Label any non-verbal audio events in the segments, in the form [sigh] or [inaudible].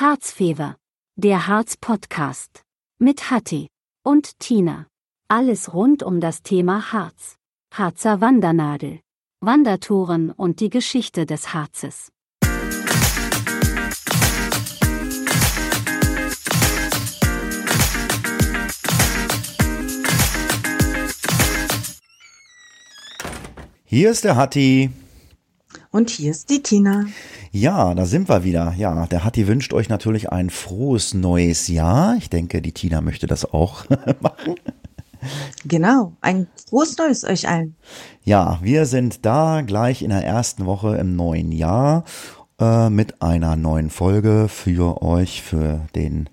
Harzfever. Der Harz-Podcast. Mit Hatti und Tina. Alles rund um das Thema Harz. Harzer Wandernadel. Wandertouren und die Geschichte des Harzes. Hier ist der Hatti. Und hier ist die Tina. Ja, da sind wir wieder. Ja, der Hatti wünscht euch natürlich ein frohes neues Jahr. Ich denke, die Tina möchte das auch [laughs] machen. Genau, ein frohes neues euch allen. Ja, wir sind da gleich in der ersten Woche im neuen Jahr äh, mit einer neuen Folge für euch, für den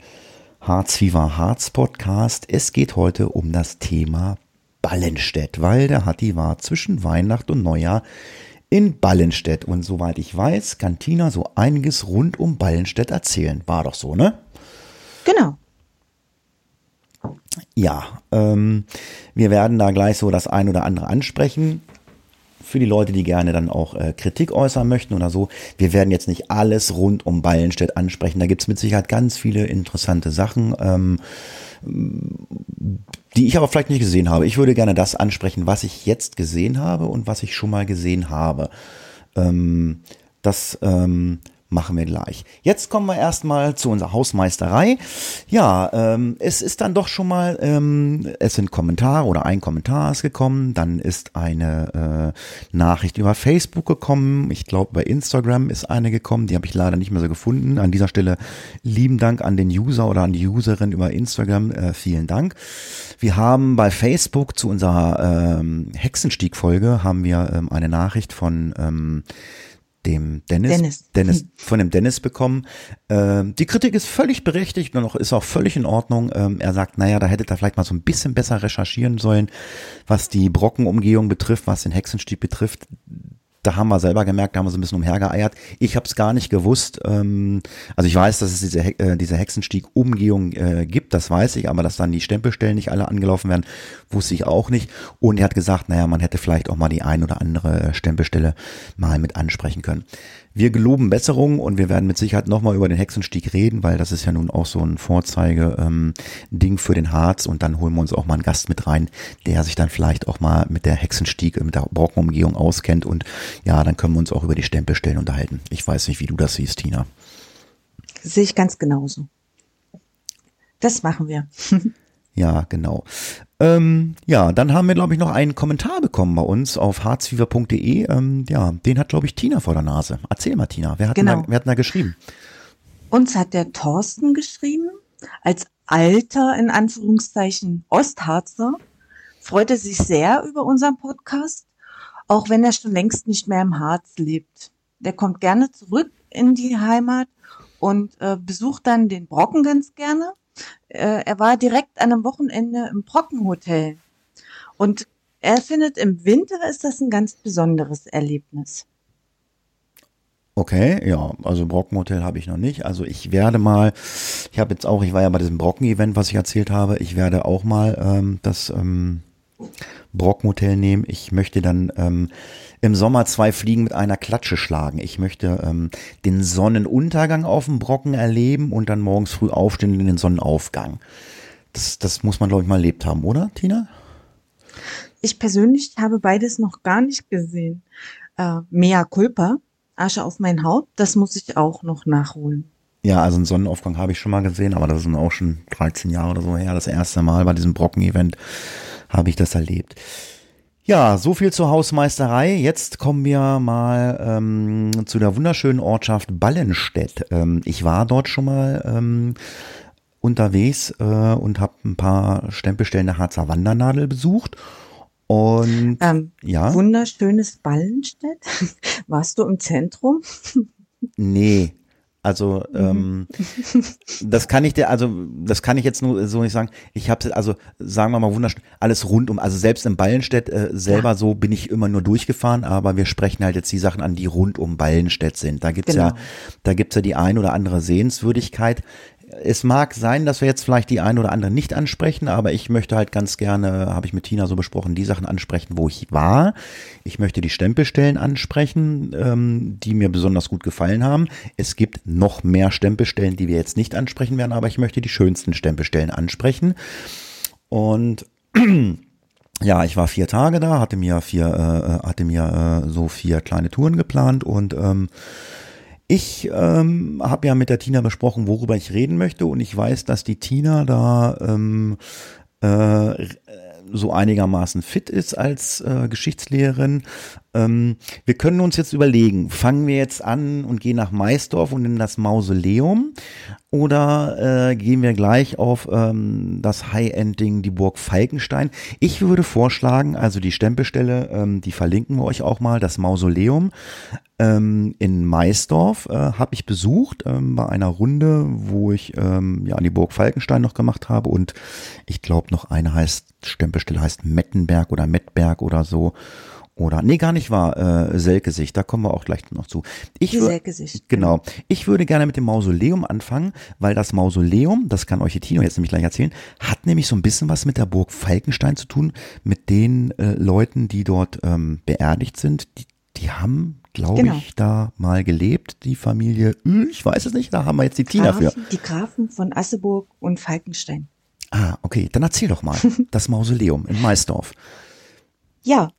Harz Viva Harz Podcast. Es geht heute um das Thema Ballenstedt, weil der Hatti war zwischen Weihnacht und Neujahr in Ballenstedt. Und soweit ich weiß, kann Tina so einiges rund um Ballenstedt erzählen. War doch so, ne? Genau. Ja, ähm, wir werden da gleich so das ein oder andere ansprechen. Für die Leute, die gerne dann auch äh, Kritik äußern möchten oder so. Wir werden jetzt nicht alles rund um Ballenstedt ansprechen. Da gibt es mit Sicherheit ganz viele interessante Sachen. Ähm, die ich aber vielleicht nicht gesehen habe. Ich würde gerne das ansprechen, was ich jetzt gesehen habe und was ich schon mal gesehen habe. Ähm, das ähm, machen wir gleich. Jetzt kommen wir erstmal zu unserer Hausmeisterei. Ja, ähm, es ist dann doch schon mal, ähm, es sind Kommentare oder ein Kommentar ist gekommen, dann ist eine äh, Nachricht über Facebook gekommen, ich glaube bei Instagram ist eine gekommen, die habe ich leider nicht mehr so gefunden. An dieser Stelle lieben Dank an den User oder an die Userin über Instagram, äh, vielen Dank. Wir haben bei Facebook zu unserer ähm, Hexenstieg-Folge haben wir ähm, eine Nachricht von ähm, dem Dennis, Dennis, Dennis hm. von dem Dennis bekommen. Ähm, die Kritik ist völlig berechtigt und auch ist auch völlig in Ordnung. Ähm, er sagt, naja, da hättet ihr vielleicht mal so ein bisschen besser recherchieren sollen, was die Brockenumgehung betrifft, was den Hexenstieg betrifft da haben wir selber gemerkt, da haben wir so ein bisschen umhergeeiert. Ich habe es gar nicht gewusst. Ähm, also ich weiß, dass es diese, äh, diese Hexenstieg-Umgehung äh, gibt, das weiß ich, aber dass dann die Stempelstellen nicht alle angelaufen werden, wusste ich auch nicht. Und er hat gesagt, naja, man hätte vielleicht auch mal die ein oder andere Stempelstelle mal mit ansprechen können. Wir geloben Besserung und wir werden mit Sicherheit nochmal über den Hexenstieg reden, weil das ist ja nun auch so ein Vorzeige-Ding ähm, für den Harz und dann holen wir uns auch mal einen Gast mit rein, der sich dann vielleicht auch mal mit der Hexenstieg, mit der Brockenumgehung auskennt und ja, dann können wir uns auch über die Stempelstellen unterhalten. Ich weiß nicht, wie du das siehst, Tina. Sehe ich ganz genauso. Das machen wir. [laughs] Ja, genau. Ähm, ja, dann haben wir, glaube ich, noch einen Kommentar bekommen bei uns auf harzfieber.de. Ähm, ja, den hat, glaube ich, Tina vor der Nase. Erzähl mal, Tina, wer hat, genau. da, wer hat da geschrieben? Uns hat der Thorsten geschrieben, als alter, in Anführungszeichen, Ostharzer, freute sich sehr über unseren Podcast, auch wenn er schon längst nicht mehr im Harz lebt. Der kommt gerne zurück in die Heimat und äh, besucht dann den Brocken ganz gerne äh, er war direkt an einem Wochenende im Brockenhotel. Und er findet, im Winter ist das ein ganz besonderes Erlebnis. Okay, ja, also Brockenhotel habe ich noch nicht. Also ich werde mal, ich habe jetzt auch, ich war ja bei diesem Brocken-Event, was ich erzählt habe, ich werde auch mal ähm, das ähm, Brockenhotel nehmen. Ich möchte dann ähm, im Sommer zwei Fliegen mit einer Klatsche schlagen. Ich möchte ähm, den Sonnenuntergang auf dem Brocken erleben und dann morgens früh aufstehen in den Sonnenaufgang. Das, das muss man, glaube ich, mal erlebt haben, oder, Tina? Ich persönlich habe beides noch gar nicht gesehen. Äh, Mea culpa, Asche auf mein Haupt, das muss ich auch noch nachholen. Ja, also einen Sonnenaufgang habe ich schon mal gesehen, aber das sind auch schon 13 Jahre oder so her. Das erste Mal bei diesem Brocken-Event habe ich das erlebt. Ja, so viel zur Hausmeisterei. Jetzt kommen wir mal ähm, zu der wunderschönen Ortschaft Ballenstedt. Ähm, ich war dort schon mal ähm, unterwegs äh, und habe ein paar Stempelstellen der Harzer Wandernadel besucht. Und ähm, ja. Wunderschönes Ballenstedt. [laughs] Warst du im Zentrum? Nee, also mhm. ähm, das kann ich dir, also das kann ich jetzt nur so nicht sagen. Ich habe also sagen wir mal wunderschön alles rund um, also selbst in Ballenstedt äh, selber ja. so bin ich immer nur durchgefahren, aber wir sprechen halt jetzt die Sachen an, die rund um Ballenstedt sind. Da gibt's genau. ja, da gibt's ja die ein oder andere Sehenswürdigkeit. Es mag sein, dass wir jetzt vielleicht die eine oder andere nicht ansprechen, aber ich möchte halt ganz gerne, habe ich mit Tina so besprochen, die Sachen ansprechen, wo ich war. Ich möchte die Stempelstellen ansprechen, ähm, die mir besonders gut gefallen haben. Es gibt noch mehr Stempelstellen, die wir jetzt nicht ansprechen werden, aber ich möchte die schönsten Stempelstellen ansprechen. Und [clears throat] ja, ich war vier Tage da, hatte mir vier, äh, hatte mir äh, so vier kleine Touren geplant und ähm, ich ähm, habe ja mit der Tina besprochen, worüber ich reden möchte und ich weiß, dass die Tina da ähm, äh, so einigermaßen fit ist als äh, Geschichtslehrerin. Ähm, wir können uns jetzt überlegen, fangen wir jetzt an und gehen nach Maisdorf und in das Mausoleum oder äh, gehen wir gleich auf ähm, das High-End-Ding, die Burg Falkenstein? Ich würde vorschlagen, also die Stempelstelle, ähm, die verlinken wir euch auch mal, das Mausoleum ähm, in Maisdorf äh, habe ich besucht ähm, bei einer Runde, wo ich ähm, ja die Burg Falkenstein noch gemacht habe und ich glaube noch eine heißt Stempelstelle heißt Mettenberg oder Mettberg oder so. Oder, nee, gar nicht wahr, äh, Selkesicht, da kommen wir auch gleich noch zu. Ich Die Selkesicht. Genau. Ich würde gerne mit dem Mausoleum anfangen, weil das Mausoleum, das kann euch die Tino jetzt nämlich gleich erzählen, hat nämlich so ein bisschen was mit der Burg Falkenstein zu tun, mit den äh, Leuten, die dort ähm, beerdigt sind. Die, die haben, glaube Genau. ich, da mal gelebt, die Familie Ül, ich weiß es nicht, da haben wir jetzt die Tina für. Die Grafen von Asseburg und Falkenstein. Ah, okay, dann erzähl doch mal. [laughs] Das Mausoleum in Maisdorf. Ja,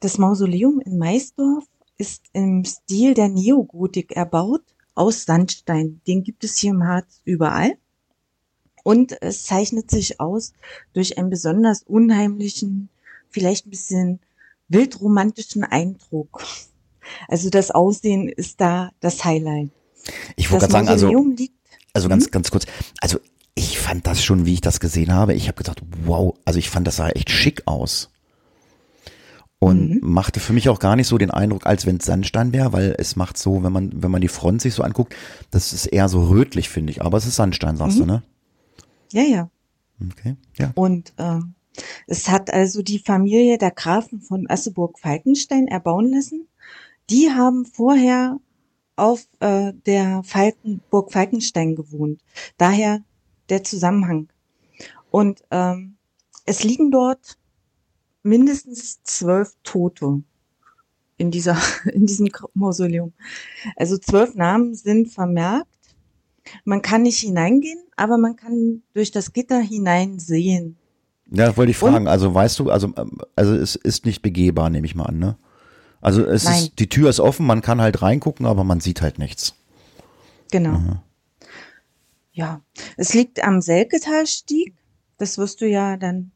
das Mausoleum in Maisdorf ist im Stil der Neogotik erbaut, aus Sandstein. Den gibt es hier im Harz überall. Und es zeichnet sich aus durch einen besonders unheimlichen, vielleicht ein bisschen wildromantischen Eindruck. Also das Aussehen ist da das Highlight. Ich wollte gerade sagen, also, Mausoleum also Mhm. ganz, ganz kurz, also ich fand das schon, wie ich das gesehen habe, ich habe gedacht, wow, also ich fand das sah echt schick aus. Und Mhm. machte für mich auch gar nicht so den Eindruck, als wenn es Sandstein wäre, weil es macht so, wenn man, wenn man die Front sich so anguckt, das ist eher so rötlich, finde ich. Aber es ist Sandstein, sagst Mhm. du, ne? Ja, ja. Okay, ja. Und ähm, es hat also die Familie der Grafen von Asseburg-Falkenstein erbauen lassen. Die haben vorher auf äh, der Falkenburg Falkenstein gewohnt. Daher der Zusammenhang. Und ähm, es liegen dort mindestens zwölf Tote in dieser [laughs] in diesem Mausoleum. Also zwölf Namen sind vermerkt. Man kann nicht hineingehen, aber man kann durch das Gitter hineinsehen. Ja, wollte ich Und- fragen. Also weißt du, also, ähm, also es ist nicht begehbar, nehme ich mal an, ne? Also es Nein. ist, die Tür ist offen, man kann halt reingucken, aber man sieht halt nichts. Genau. Mhm. Ja, es liegt am Selketalstieg. Das wirst du ja dann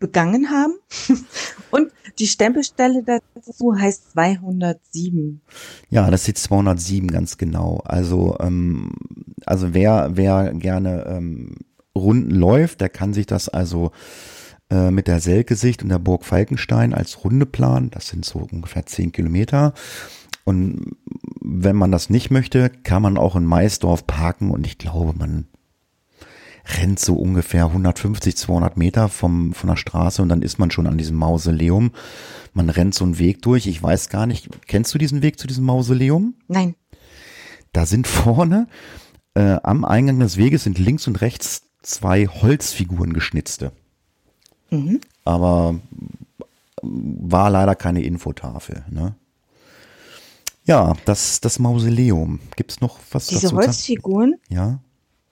begangen haben. [laughs] Und die Stempelstelle dazu heißt 207. Ja, das die 207 ganz genau. Also, ähm, also wer, wer gerne ähm, Runden läuft, der kann sich das also äh, mit der Selkesicht und der Burg Falkenstein als Runde planen. Das sind so ungefähr 10 Kilometer. Und wenn man das nicht möchte, kann man auch in Maisdorf parken und ich glaube, man rennt so ungefähr 150, 200 Meter vom, von der Straße und dann ist man schon an diesem Mausoleum. Man rennt so einen Weg durch. Ich weiß gar nicht, kennst du diesen Weg zu diesem Mausoleum? Nein, Da sind vorne äh, am Eingang des Weges sind links und rechts zwei Holzfiguren geschnitzte. Mhm. Aber war leider keine Infotafel. Ne? Ja, das, das Mausoleum. Gibt's noch was diese dazu? Holzfiguren, Ja,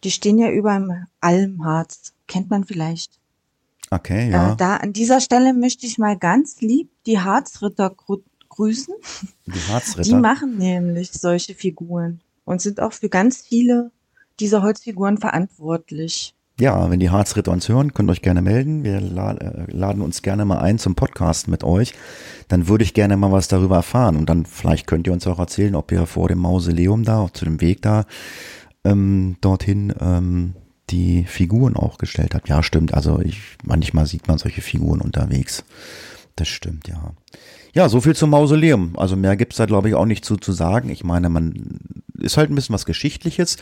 die stehen ja über im Almharz. Kennt man vielleicht. okay, ja. Äh, da an dieser Stelle möchte ich mal ganz lieb die Harzritter grü grüßen. die Die Harzritter. machen nämlich solche Figuren und sind auch für ganz viele dieser Holzfiguren verantwortlich. Ja, wenn die Harzritter uns hören, könnt ihr euch gerne melden. Wir äh, laden uns gerne mal ein zum Podcast mit euch. Dann würde ich gerne mal was darüber erfahren. Und dann vielleicht könnt ihr uns auch erzählen, ob ihr vor dem Mausoleum da, zu dem Weg da, ähm, dorthin ähm, die Figuren auch gestellt habt. Ja, stimmt. Also ich, manchmal sieht man solche Figuren unterwegs. Das stimmt, ja. Ja, so viel zum Mausoleum. Also mehr gibt's da, glaube ich, auch nicht zu, zu sagen. Ich meine, man ist halt ein bisschen was Geschichtliches.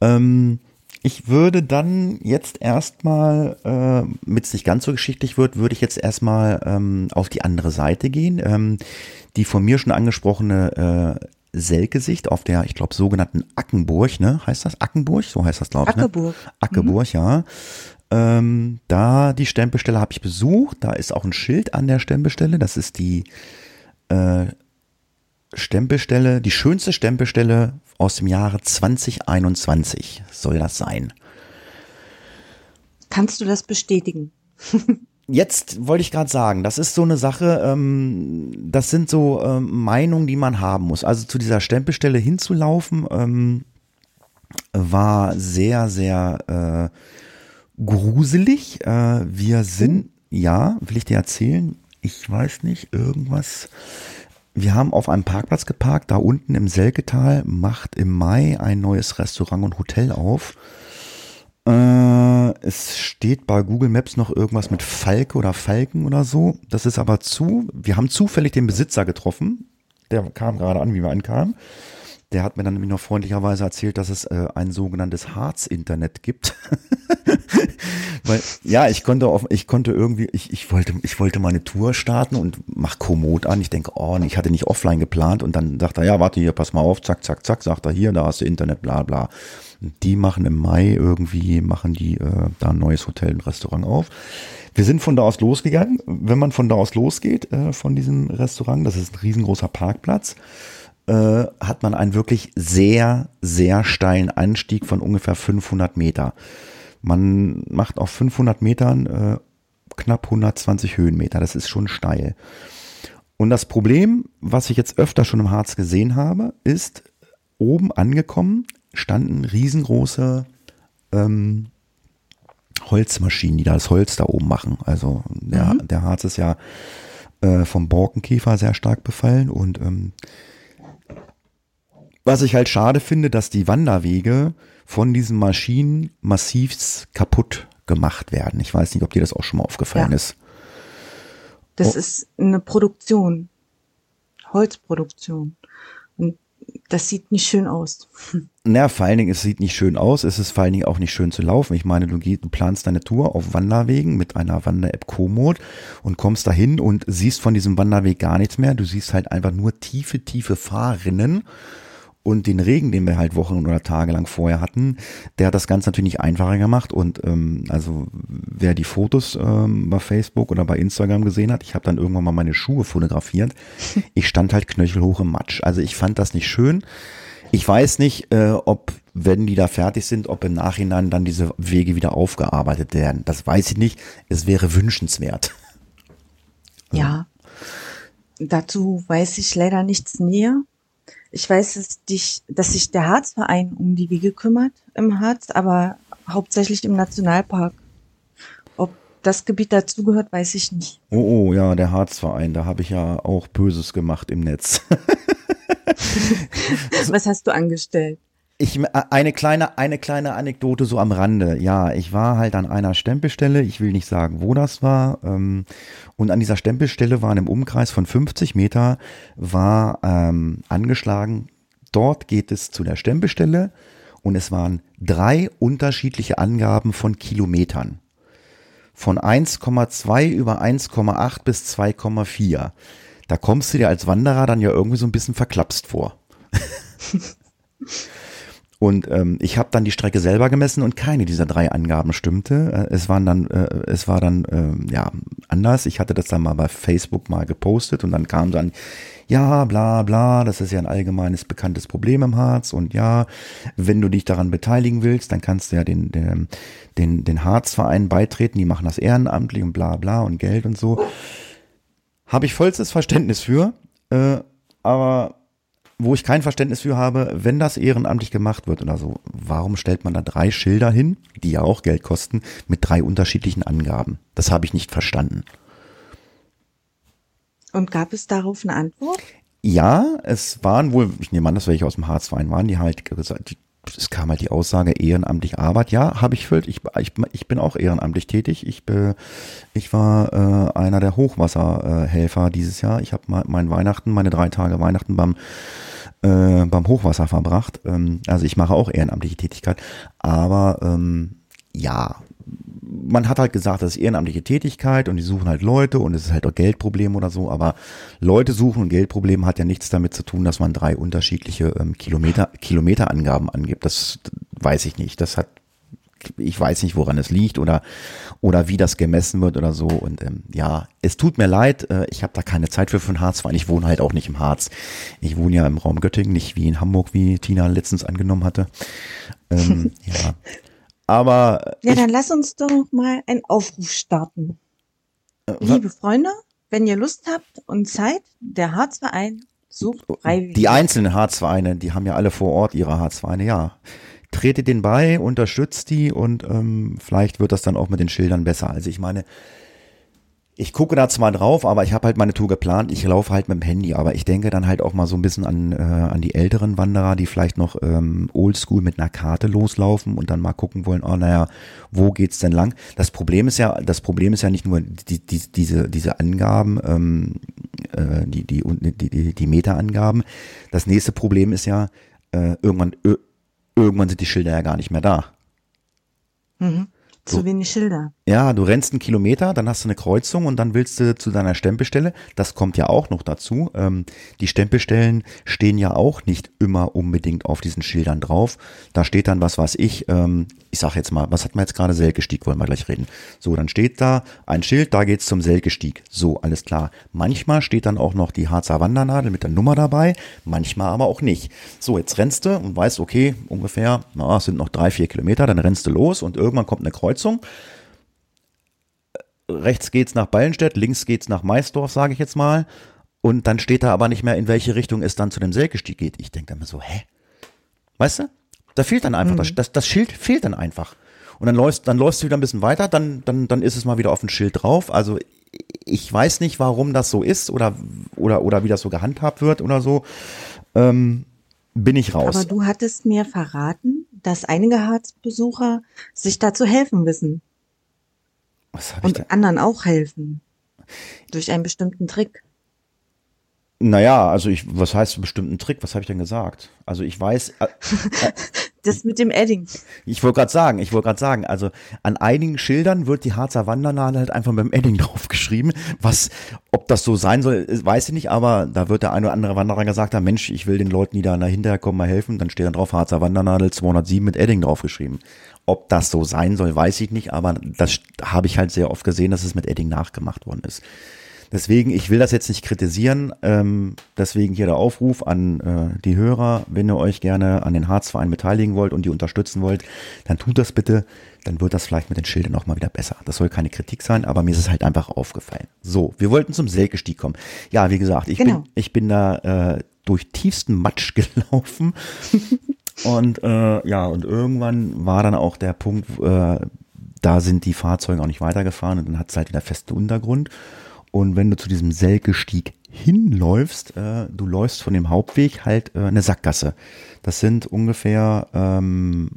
Ähm, ich würde dann jetzt erstmal, äh, mit es nicht ganz so geschichtlich wird, würde ich jetzt erstmal ähm, auf die andere Seite gehen. Ähm, die von mir schon angesprochene äh, Selkesicht auf der, ich glaube, sogenannten Ackenburg, ne? Heißt das Ackenburg? So heißt das, glaube ich. Ne? Ackeburg. Ackeburg, ja. Ähm, da die Stempelstelle habe ich besucht. Da ist auch ein Schild an der Stempelstelle. Das ist die äh, Stempelstelle, die schönste Stempelstelle aus dem Jahre 2021 soll das sein. Kannst du das bestätigen? [laughs] Jetzt wollte ich gerade sagen, das ist so eine Sache, ähm, das sind so ähm, Meinungen, die man haben muss. Also zu dieser Stempelstelle hinzulaufen, ähm, war sehr, sehr äh, gruselig. Äh, wir sind, ja, will ich dir erzählen? Ich weiß nicht, irgendwas. Wir haben auf einem Parkplatz geparkt, da unten im Selketal macht im Mai ein neues Restaurant und Hotel auf. Äh, es steht bei Google Maps noch irgendwas mit Falke oder Falken oder so. Das ist aber zu. Wir haben zufällig den Besitzer getroffen. Der kam gerade an, wie wir ankamen. Der hat mir dann nämlich noch freundlicherweise erzählt, dass es äh, ein sogenanntes Harz-Internet gibt. [laughs] Weil, ja, ich konnte auf, ich konnte irgendwie, ich, ich wollte, ich wollte meine Tour starten und mach Komoot an. Ich denke, oh, ich hatte nicht offline geplant und dann dachte er, ja, warte hier, pass mal auf, zack, zack, zack, sagt er hier, da hast du Internet, bla, bla. Die machen im Mai irgendwie, machen die äh, da ein neues Hotel und Restaurant auf. Wir sind von da aus losgegangen. Wenn man von da aus losgeht, äh, von diesem Restaurant, das ist ein riesengroßer Parkplatz, äh, hat man einen wirklich sehr, sehr steilen Anstieg von ungefähr 500 Meter. Man macht auf 500 Metern äh, knapp 120 Höhenmeter. Das ist schon steil. Und das Problem, was ich jetzt öfter schon im Harz gesehen habe, ist, oben angekommen standen riesengroße ähm, Holzmaschinen, die da das Holz da oben machen. Also der, mhm. der Harz ist ja äh, vom Borkenkäfer sehr stark befallen und ähm, was ich halt schade finde, dass die Wanderwege von diesen Maschinen massiv kaputt gemacht werden. Ich weiß nicht, ob dir das auch schon mal aufgefallen ja. ist. Das oh. ist eine Produktion, Holzproduktion. Und das sieht nicht schön aus. [laughs] Na, vor allen Dingen, es sieht nicht schön aus. Es ist vor allen Dingen auch nicht schön zu laufen. Ich meine, du, du planst deine Tour auf Wanderwegen mit einer Wander-App Komoot und kommst dahin und siehst von diesem Wanderweg gar nichts mehr. Du siehst halt einfach nur tiefe, tiefe Fahrrinnen und den Regen, den wir halt Wochen oder Tage lang vorher hatten, der hat das Ganze natürlich nicht einfacher gemacht. Und ähm, also wer die Fotos ähm, bei Facebook oder bei Instagram gesehen hat, ich habe dann irgendwann mal meine Schuhe fotografiert. [laughs] Ich stand halt knöchelhoch im Matsch. Also ich fand das nicht schön. Ich weiß nicht, äh, ob, wenn die da fertig sind, ob im Nachhinein dann diese Wege wieder aufgearbeitet werden. Das weiß ich nicht. Es wäre wünschenswert. Ja. Dazu weiß ich leider nichts näher. Ich weiß, dass, dich, dass sich der Harzverein um die Wege kümmert im Harz, aber hauptsächlich im Nationalpark. Ob das Gebiet dazugehört, weiß ich nicht. Oh, oh, ja, der Harzverein, da habe ich ja auch Böses gemacht im Netz. [laughs] [laughs] Was hast du angestellt? Ich, äh, eine kleine, eine kleine Anekdote so am Rande. Ja, ich war halt an einer Stempelstelle. Ich will nicht sagen, wo das war. Ähm, und an dieser Stempelstelle waren im Umkreis von 50 Meter war ähm, angeschlagen. Dort geht es zu der Stempelstelle und es waren drei unterschiedliche Angaben von Kilometern. Von 1,2 über 1,8 bis 2,4. Da kommst du dir als Wanderer dann ja irgendwie so ein bisschen verklapst vor. [laughs] Und ähm, ich habe dann die Strecke selber gemessen und keine dieser drei Angaben stimmte. Äh, es waren dann, äh, es war dann äh, ja anders. Ich hatte das dann mal bei Facebook mal gepostet und dann kam dann, ja, bla bla, das ist ja ein allgemeines bekanntes Problem im Harz und ja, wenn du dich daran beteiligen willst, dann kannst du ja den, den, den, den Harzverein beitreten, die machen das ehrenamtlich und bla bla und Geld und so. Habe ich vollstes Verständnis für, äh, aber wo ich kein Verständnis für habe, wenn das ehrenamtlich gemacht wird oder so, warum stellt man da drei Schilder hin, die ja auch Geld kosten, mit drei unterschiedlichen Angaben? Das habe ich nicht verstanden. Und gab es darauf eine Antwort? Ja, es waren wohl, ich nehme an, dass welche aus dem Harzverein waren, die halt gesagt, die, es kam halt die Aussage ehrenamtlich Arbeit. Ja, habe ich füllt. Ich, ich, ich bin auch ehrenamtlich tätig. Ich, äh, ich war äh, einer der Hochwasserhelfer äh, dieses Jahr. Ich habe mein Weihnachten, meine drei Tage Weihnachten beim äh, beim Hochwasser verbracht. Ähm, also ich mache auch ehrenamtliche Tätigkeit. Aber ähm, ja, man hat halt gesagt, das ist ehrenamtliche Tätigkeit und die suchen halt Leute und es ist halt auch Geldproblem oder so, aber Leute suchen und Geldproblem hat ja nichts damit zu tun, dass man drei unterschiedliche ähm, Kilometer, Kilometerangaben angibt. Das weiß ich nicht. Das hat, ich weiß nicht, woran es liegt oder, oder wie das gemessen wird oder so. Und ähm, ja, es tut mir leid, äh, ich habe da keine Zeit für für den Harz, weil ich wohne halt auch nicht im Harz. Ich wohne ja im Raum Göttingen, nicht wie in Hamburg, wie Tina letztens angenommen hatte. Ähm, [laughs] ja. Aber. Ja, dann lass uns doch mal einen Aufruf starten. Äh, Liebe Freunde, wenn ihr Lust habt und Zeit, der Harzverein sucht freiwillig. Die einzelnen Harzvereine, die haben ja alle vor Ort ihre Harzvereine, ja. Tretet den bei, unterstützt die und ähm, vielleicht wird das dann auch mit den Schildern besser. Also ich meine, ich gucke da zwar drauf, aber ich habe halt meine Tour geplant. Ich laufe halt mit dem Handy, aber ich denke dann halt auch mal so ein bisschen an, äh, an die älteren Wanderer, die vielleicht noch ähm, oldschool mit einer Karte loslaufen und dann mal gucken wollen, oh naja, wo geht's denn lang? Das Problem ist ja, das Problem ist ja nicht nur die, die, diese, diese Angaben, ähm, äh, die, die, die, die, die Meterangaben. Das nächste Problem ist ja, äh, irgendwann, irgendwann sind die Schilder ja gar nicht mehr da. Mhm. Zu so wenig Schilder. Ja, du rennst einen Kilometer, dann hast du eine Kreuzung und dann willst du zu deiner Stempelstelle. Das kommt ja auch noch dazu. Ähm, die Stempelstellen stehen ja auch nicht immer unbedingt auf diesen Schildern drauf. Da steht dann was, was ich, ähm, ich sag jetzt mal, was hat man jetzt gerade? Selkestieg, wollen wir gleich reden. So, dann steht da ein Schild, da geht's zum Selkestieg. So, alles klar. Manchmal steht dann auch noch die Harzer Wandernadel mit der Nummer dabei, manchmal aber auch nicht. So, jetzt rennst du und weißt, okay, ungefähr, na, es sind noch drei, vier Kilometer, dann rennst du los und irgendwann kommt eine Kreuzung rechts geht's nach Ballenstedt, links geht's nach Maisdorf, sage ich jetzt mal. Und dann steht da aber nicht mehr, in welche Richtung es dann zu dem Selkestieg geht. Ich denke dann immer so, hä? Weißt du? Da fehlt dann einfach, mhm. das, das, das Schild fehlt dann einfach. Und dann läufst, dann läufst du wieder ein bisschen weiter, dann, dann, dann ist es mal wieder auf dem Schild drauf. Also ich weiß nicht, warum das so ist oder, oder, oder wie das so gehandhabt wird oder so. Ähm, bin ich raus. Aber du hattest mir verraten, dass einige Harzbesucher sich da zu helfen wissen. Und anderen auch helfen. Durch einen bestimmten Trick. Naja, also ich, was heißt einen bestimmten Trick? Was habe ich denn gesagt? Also ich weiß. Äh, äh, [laughs] das mit dem Edding. Ich wollte gerade sagen, ich wollte gerade sagen, also an einigen Schildern wird die Harzer Wandernadel halt einfach mit dem Edding [laughs] draufgeschrieben. Was, ob das so sein soll, weiß ich nicht, aber da wird der eine oder andere Wanderer gesagt haben, Mensch, ich will den Leuten, die da hinterher kommen, mal helfen. Dann steht dann drauf Harzer Wandernadel 207 mit Edding draufgeschrieben. Ob das so sein soll, weiß ich nicht, aber das habe ich halt sehr oft gesehen, dass es mit Edding nachgemacht worden ist. Deswegen, ich will das jetzt nicht kritisieren, ähm, deswegen hier der Aufruf an äh, die Hörer, wenn ihr euch gerne an den Harzverein beteiligen wollt und die unterstützen wollt, dann tut das bitte, dann wird das vielleicht mit den Schildern auch mal wieder besser. Das soll keine Kritik sein, aber mir ist es halt einfach aufgefallen. So, wir wollten zum Selkestieg kommen. Ja, wie gesagt, ich, genau. bin, ich bin da äh, durch tiefsten Matsch [laughs] gelaufen. Und äh, ja, und irgendwann war dann auch der Punkt, äh, da sind die Fahrzeuge auch nicht weitergefahren und dann hat es halt wieder festen Untergrund. Und wenn du zu diesem Selkestieg hinläufst, äh, du läufst von dem Hauptweg halt äh, eine Sackgasse. Das sind ungefähr ähm,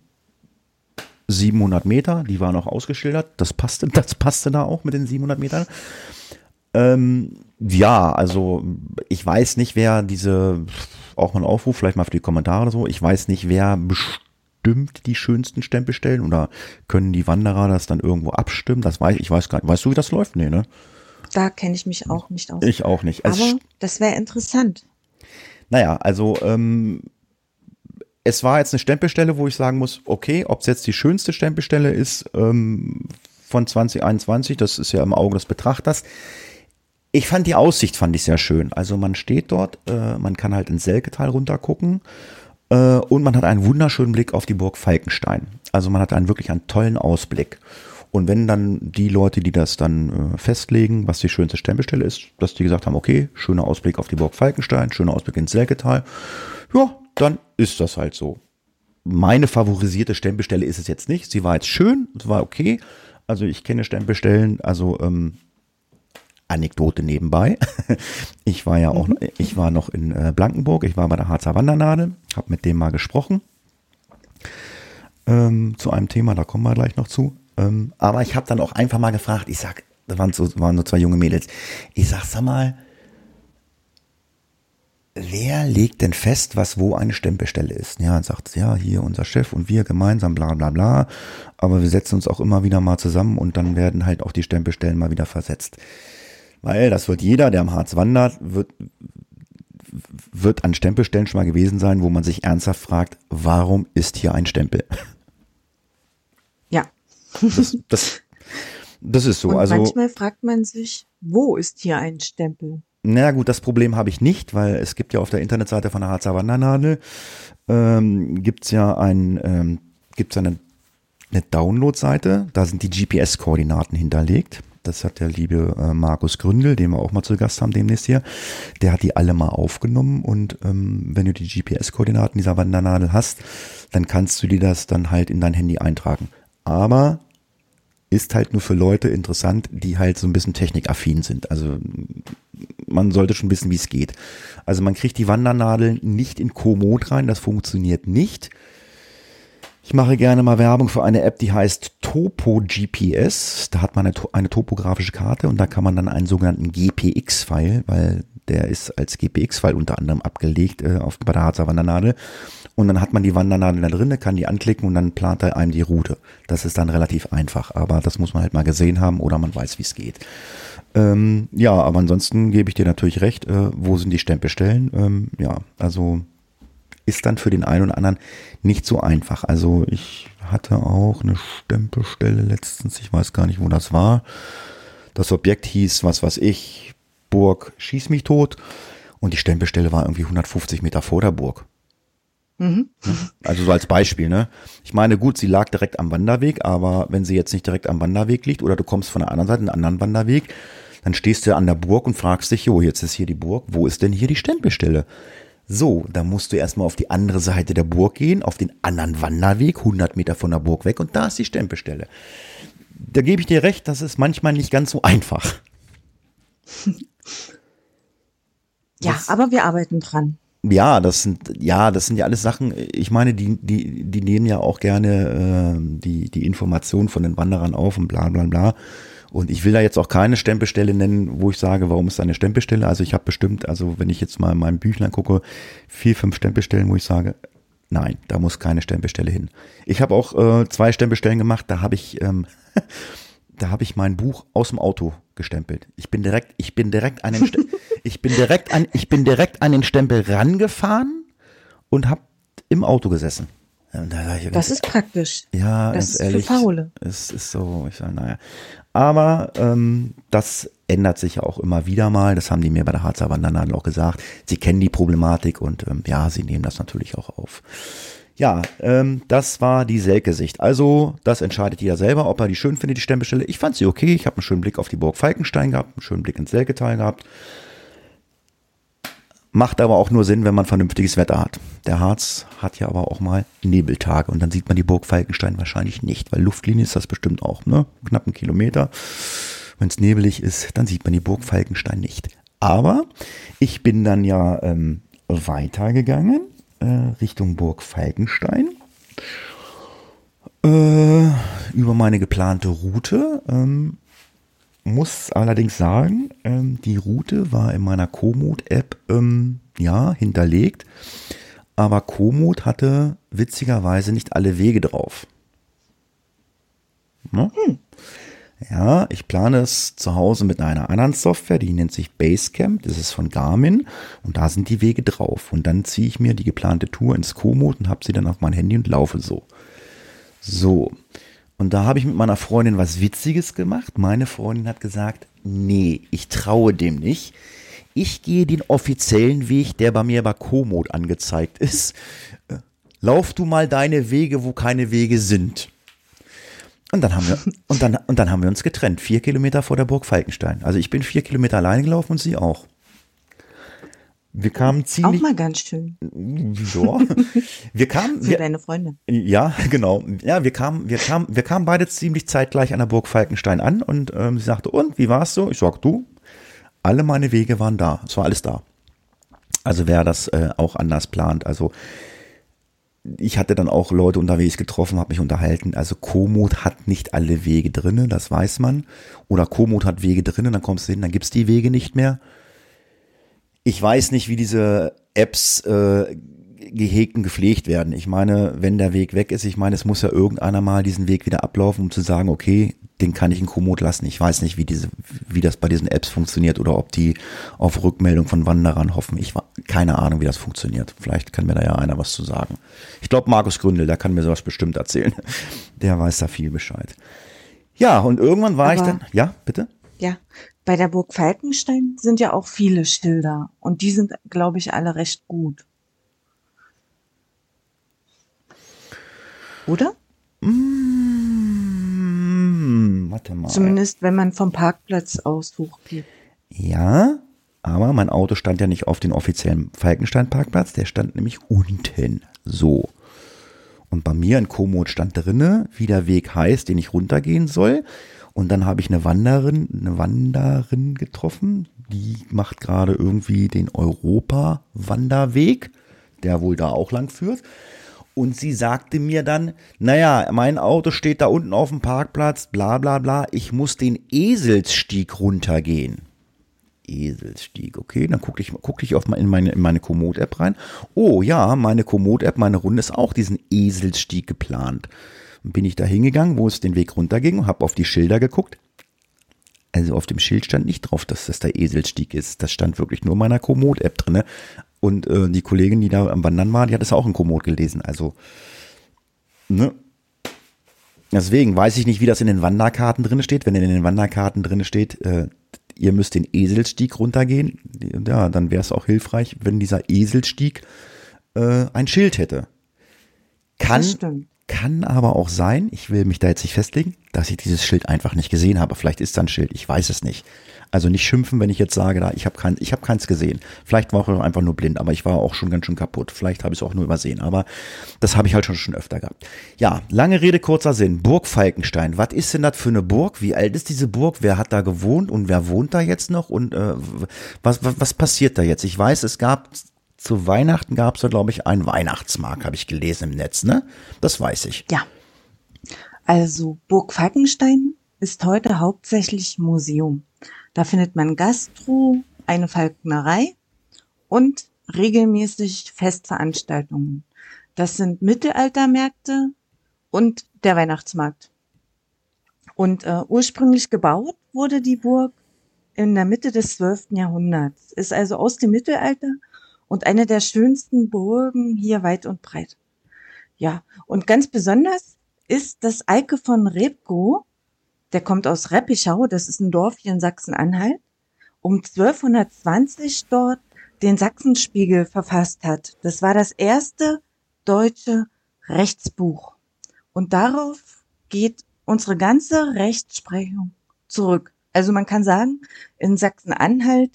700 Meter, die waren auch ausgeschildert. Das passte, das passte da auch mit den 700 Metern. Ähm, ja, also ich weiß nicht, wer diese auch mal ein Aufruf, vielleicht mal für die Kommentare oder so. Ich weiß nicht, wer bestimmt die schönsten Stempelstellen oder können die Wanderer das dann irgendwo abstimmen? Das weiß ich, weiß gar nicht. Weißt du, wie das läuft? Nee, ne? Da kenne ich mich auch nicht aus. Ich auch nicht. Also, Aber das wäre interessant. Naja, also ähm, es war jetzt eine Stempelstelle, wo ich sagen muss, okay, ob es jetzt die schönste Stempelstelle ist ähm, von 2021, das ist ja im Auge des Betrachters. Ich fand die Aussicht fand ich sehr schön. Also man steht dort, äh, man kann halt ins Selketal runtergucken äh, und man hat einen wunderschönen Blick auf die Burg Falkenstein. Also man hat einen wirklich einen tollen Ausblick. Und wenn dann die Leute, die das dann äh, festlegen, was die schönste Stempelstelle ist, dass die gesagt haben, okay, schöner Ausblick auf die Burg Falkenstein, schöner Ausblick ins Selketal, ja, dann ist das halt so. Meine favorisierte Stempelstelle ist es jetzt nicht. Sie war jetzt schön, es war okay. Also ich kenne Stempelstellen, also ähm, Anekdote nebenbei. [laughs] Ich war ja auch, mhm. ich war noch in äh, Blankenburg, ich war bei der Harzer Wandernadel, habe mit dem mal gesprochen ähm, zu einem Thema, da kommen wir gleich noch zu. Ähm, aber ich habe dann auch einfach mal gefragt, ich sag, da waren so, waren so zwei junge Mädels, ich sag, sag mal, wer legt denn fest, was wo eine Stempelstelle ist? Ja, und sagt, ja, hier unser Chef und wir gemeinsam, bla bla bla. Aber wir setzen uns auch immer wieder mal zusammen und dann werden halt auch die Stempelstellen mal wieder versetzt. Weil das wird jeder, der am Harz wandert, wird, wird an Stempelstellen schon mal gewesen sein, wo man sich ernsthaft fragt, warum ist hier ein Stempel? Das, das, das ist so. Und also, manchmal fragt man sich, wo ist hier ein Stempel? naja gut, das Problem habe ich nicht, weil es gibt ja auf der Internetseite von der Harzer Wandernadel, ähm, gibt's ja ein, ähm, gibt's eine, eine Download-Seite, da sind die GPS-Koordinaten hinterlegt. Das hat der liebe äh, Markus Gründel, den wir auch mal zu Gast haben demnächst hier. Der hat die alle mal aufgenommen und ähm, wenn du die GPS-Koordinaten dieser Wandernadel hast, dann kannst du dir das dann halt in dein Handy eintragen. Aber ist halt nur für Leute interessant, die halt so ein bisschen technikaffin sind. Also man sollte schon wissen, wie es geht. Also man kriegt die Wandernadeln nicht in Komoot rein, das funktioniert nicht. Ich mache gerne mal Werbung für eine App, die heißt Topo GPS. Da hat man eine, eine topografische Karte und da kann man dann einen sogenannten GPX-File, weil der ist als GPX-File unter anderem abgelegt äh, auf, Harzer Wandernadel. Und dann hat man die Wandernadel da drin, kann die anklicken und dann plant er einem die Route. Das ist dann relativ einfach, aber das muss man halt mal gesehen haben oder man weiß, wie es geht. Ähm, ja, aber ansonsten gebe ich dir natürlich recht, äh, wo sind die Stempelstellen? Ähm, ja, also ist dann für den einen oder anderen nicht so einfach. Also ich hatte auch eine Stempelstelle letztens, ich weiß gar nicht, wo das war. Das Objekt hieß, was weiß ich, Burg schieß mich tot. Und die Stempelstelle war irgendwie 150 Meter vor der Burg. Mhm. Also so als Beispiel, ne? Ich meine, gut, sie lag direkt am Wanderweg, aber wenn sie jetzt nicht direkt am Wanderweg liegt oder du kommst von der anderen Seite, einen anderen Wanderweg, dann stehst du an der Burg und fragst dich, jo, jetzt ist hier die Burg, wo ist denn hier die Stempelstelle? So, da musst du erstmal auf die andere Seite der Burg gehen, auf den anderen Wanderweg, 100 Meter von der Burg weg und da ist die Stempelstelle. Da gebe ich dir recht, das ist manchmal nicht ganz so einfach. [laughs] Ja, Das- aber wir arbeiten dran. Ja, das sind ja, das sind ja alles Sachen. Ich meine, die die die nehmen ja auch gerne äh, die die Informationen von den Wanderern auf und bla bla bla. Und ich will da jetzt auch keine Stempelstelle nennen, wo ich sage, warum ist da eine Stempelstelle? Also ich habe bestimmt, also wenn ich jetzt mal in meinem Büchlein gucke, vier fünf Stempelstellen, wo ich sage, nein, da muss keine Stempelstelle hin. Ich habe auch äh, zwei Stempelstellen gemacht. Da habe ich ähm, da habe ich mein Buch aus dem Auto gestempelt. Ich bin direkt, ich bin direkt an den, Ste [laughs] ich bin direkt an, ich bin direkt an den Stempel rangefahren und habe im Auto gesessen. Da ich, Das ist praktisch. ja, das ist für ehrlich, Faule. es ist so, ich sage, naja. Aber ähm, das ändert sich ja auch immer wieder mal. Das haben die mir bei der Harzer Wandernadel auch gesagt. Sie kennen die Problematik und ähm, ja, sie nehmen das natürlich auch auf. Ja, ähm, das war die Selke-Sicht. Also, das entscheidet jeder selber, ob er die schön findet, die Stempelstelle. Ich fand sie okay. Ich habe einen schönen Blick auf die Burg Falkenstein gehabt, einen schönen Blick ins Selketal gehabt. Macht aber auch nur Sinn, wenn man vernünftiges Wetter hat. Der Harz hat ja aber auch mal Nebeltage und dann sieht man die Burg Falkenstein wahrscheinlich nicht, weil Luftlinie ist das bestimmt auch, ne? Knapp einen Kilometer. Wenn es nebelig ist, dann sieht man die Burg Falkenstein nicht. Aber ich bin dann ja ähm, weitergegangen Richtung Burg Falkenstein äh, über meine geplante Route. Ähm, muss allerdings sagen, ähm, die Route war in meiner Komoot-App ähm, ja hinterlegt, aber Komoot hatte witzigerweise nicht alle Wege drauf. Ne? Ja, ich plane es zu Hause mit einer anderen Software, die nennt sich Basecamp, das ist von Garmin und da sind die Wege drauf und dann ziehe ich mir die geplante Tour ins Komoot und habe sie dann auf mein Handy und laufe so. So, und da habe ich mit meiner Freundin was Witziges gemacht. Meine Freundin hat gesagt, nee, ich traue dem nicht. Ich gehe den offiziellen Weg, der bei mir bei Komoot angezeigt ist. Äh, Lauf du mal deine Wege, wo keine Wege sind. Und dann haben wir, und dann, und dann haben wir uns getrennt. Vier Kilometer vor der Burg Falkenstein. Also ich bin vier Kilometer alleine gelaufen und sie auch. Wir kamen Auch ziemlich, mal ganz schön ja, wir kamen, für wir, deine Freunde. ja, genau. Ja, wir kamen, wir kamen, wir kamen beide ziemlich zeitgleich an der Burg Falkenstein an und ähm, sie sagte, und wie war's so? Ich sag, du, alle meine Wege waren da. Es war alles da. Also wer das äh, auch anders plant. Also ich hatte dann auch Leute unterwegs getroffen, habe mich unterhalten. Also Komoot hat nicht alle Wege drinne, das weiß man. Oder Komoot hat Wege drinne, dann kommst du hin, dann gibt's die Wege nicht mehr. ich weiß nicht, wie diese Apps äh, gehegt und gepflegt werden. Ich meine, wenn der Weg weg ist, ich meine, es muss ja irgendeiner mal diesen Weg wieder ablaufen, um zu sagen, okay, den kann ich in Komoot lassen. Ich weiß nicht, wie diese, wie das bei diesen Apps funktioniert oder ob die auf Rückmeldung von Wanderern hoffen. Ich keine Ahnung, wie das funktioniert. Vielleicht kann mir da ja einer was zu sagen. Ich glaube, Markus Gründel, der kann mir sowas bestimmt erzählen. [laughs] Der weiß da viel Bescheid. Ja, und irgendwann war Aber, ich dann, ja, bitte? Ja, bei der Burg Falkenstein sind ja auch viele Schilder und die sind, glaube ich, alle recht gut. Oder? Mmh, warte mal. Zumindest wenn man vom Parkplatz aus hochgeht. Ja, aber mein Auto stand ja nicht auf dem offiziellen Falkenstein-Parkplatz, der stand nämlich unten. So. Und bei mir in Komoot stand drinne, wie der Weg heißt, den ich runtergehen soll. Und dann habe ich eine Wanderin, eine Wanderin getroffen, die macht gerade irgendwie den Europa-Wanderweg, der wohl da auch lang führt. Und sie sagte mir dann, naja, mein Auto steht da unten auf dem Parkplatz, bla bla bla, ich muss den Eselsstieg runtergehen. Eselsstieg, okay, dann gucke ich, guck ich auf in meine, in meine Komoot-App rein. Oh ja, meine Komoot-App, meine Runde ist auch diesen Eselsstieg geplant. Und bin ich da hingegangen, wo es den Weg runterging und habe auf die Schilder geguckt. Also auf dem Schild stand nicht drauf, dass das der Eselstieg ist. Das stand wirklich nur in meiner Komoot-App drinne. Und äh, die Kollegin, die da am Wandern war, die hat es auch in Komoot gelesen. Also, ne? Deswegen weiß ich nicht, wie das in den Wanderkarten drin steht. Wenn in den Wanderkarten drin steht, äh, ihr müsst den Eselstieg runtergehen, ja, dann wäre es auch hilfreich, wenn dieser Eselstieg äh, ein Schild hätte. Kann, kann aber auch sein, ich will mich da jetzt nicht festlegen, dass ich dieses Schild einfach nicht gesehen habe. Vielleicht ist da ein Schild, ich weiß es nicht. Also nicht schimpfen, wenn ich jetzt sage, da ich habe kein, ich habe keins gesehen. Vielleicht war ich auch einfach nur blind, aber ich war auch schon ganz schön kaputt. Vielleicht habe ich es auch nur übersehen, aber das habe ich halt schon schon öfter gehabt. Ja, lange Rede kurzer Sinn. Burg Falkenstein. Was ist denn das für eine Burg? Wie alt ist diese Burg? Wer hat da gewohnt und wer wohnt da jetzt noch? Und äh, was, was was passiert da jetzt? Ich weiß, es gab zu Weihnachten gab es da glaube ich einen Weihnachtsmarkt, habe ich gelesen im Netz. Ne, das weiß ich. Ja. Also Burg Falkenstein ist heute hauptsächlich Museum. Da findet man Gastro, eine Falknerei und regelmäßig Festveranstaltungen. Das sind Mittelaltermärkte und der Weihnachtsmarkt. Und äh, ursprünglich gebaut wurde die Burg in der Mitte des 12. Jahrhunderts, ist also aus dem Mittelalter und eine der schönsten Burgen hier weit und breit. Ja, und ganz besonders ist das Eike von Rebko, der kommt aus Reppichau, das ist ein Dorf hier in Sachsen-Anhalt, um 1220 dort den Sachsenspiegel verfasst hat. Das war das erste deutsche Rechtsbuch. Und darauf geht unsere ganze Rechtsprechung zurück. Also man kann sagen, in Sachsen-Anhalt